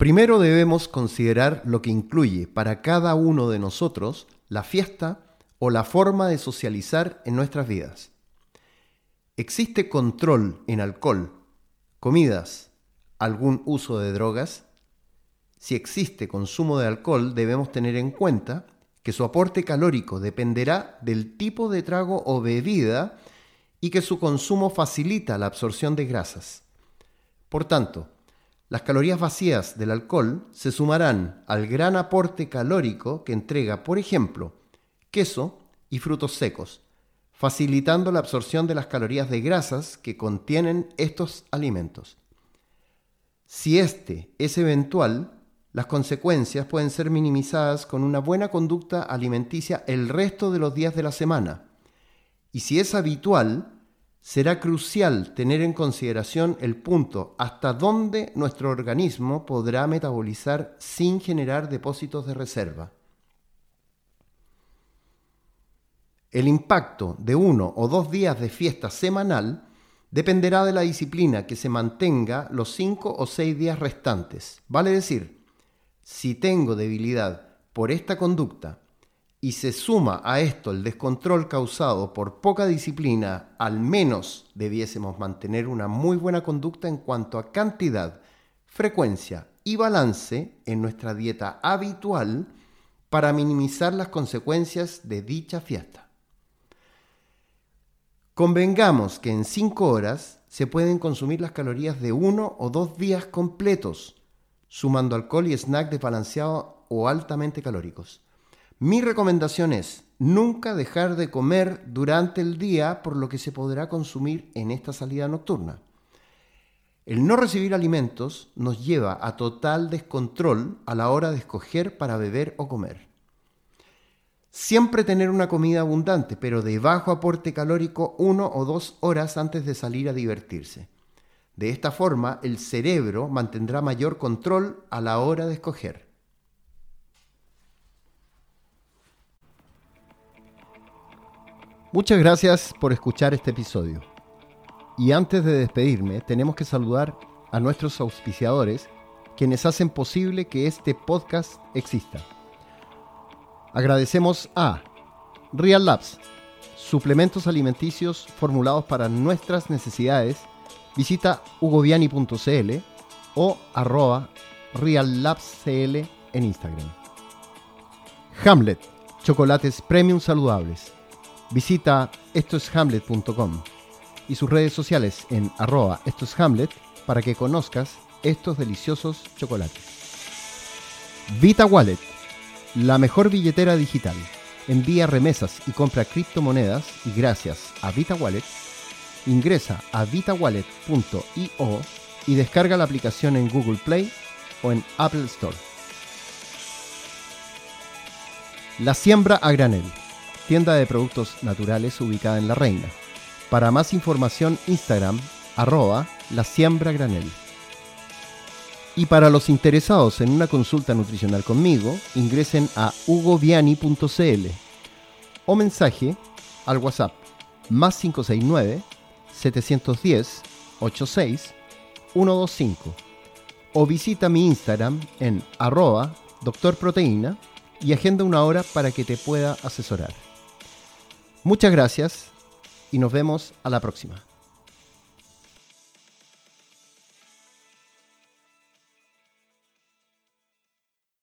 Primero debemos considerar lo que incluye para cada uno de nosotros la fiesta o la forma de socializar en nuestras vidas. ¿Existe control en alcohol, comidas, algún uso de drogas? Si existe consumo de alcohol, debemos tener en cuenta que su aporte calórico dependerá del tipo de trago o bebida y que su consumo facilita la absorción de grasas. Por tanto, las calorías vacías del alcohol se sumarán al gran aporte calórico que entrega, por ejemplo, queso y frutos secos, facilitando la absorción de las calorías de grasas que contienen estos alimentos. Si este es eventual, las consecuencias pueden ser minimizadas con una buena conducta alimenticia el resto de los días de la semana. Y si es habitual, será crucial tener en consideración el punto hasta dónde nuestro organismo podrá metabolizar sin generar depósitos de reserva. El impacto de uno o dos días de fiesta semanal dependerá de la disciplina que se mantenga los cinco o seis días restantes. Vale decir, si tengo debilidad por esta conducta y se suma a esto el descontrol causado por poca disciplina, al menos debiésemos mantener una muy buena conducta en cuanto a cantidad, frecuencia y balance en nuestra dieta habitual para minimizar las consecuencias de dicha fiesta. Convengamos que en 5 horas se pueden consumir las calorías de uno o dos días completos, sumando alcohol y snack desbalanceado o altamente calóricos. Mi recomendación es nunca dejar de comer durante el día por lo que se podrá consumir en esta salida nocturna. El no recibir alimentos nos lleva a total descontrol a la hora de escoger para beber o comer. Siempre tener una comida abundante, pero de bajo aporte calórico uno o dos horas antes de salir a divertirse. De esta forma, el cerebro mantendrá mayor control a la hora de escoger. Muchas gracias por escuchar este episodio. Y antes de despedirme, tenemos que saludar a nuestros auspiciadores, quienes hacen posible que este podcast exista. Agradecemos a Real Labs, suplementos alimenticios formulados para nuestras necesidades. Visita hugoviani.cl o arroba reallabscl en Instagram. Hamlet, chocolates premium saludables Visita estoeshamlet.com y sus redes sociales en arroba estoeshamlet para que conozcas estos deliciosos chocolates. Vita Wallet, la mejor billetera digital. Envía remesas y compra criptomonedas y gracias a Vita Wallet, ingresa a vitawallet.io y descarga la aplicación en Google Play o en Apple Store. La siembra a granel tienda de productos naturales ubicada en La Reina. Para más información, Instagram, arroba la siembra granel. Y para los interesados en una consulta nutricional conmigo, ingresen a hugoviani.cl o mensaje al WhatsApp más 569 710 86 125 o visita mi Instagram en arroba doctorproteína y agenda una hora para que te pueda asesorar. Muchas gracias y nos vemos a la próxima.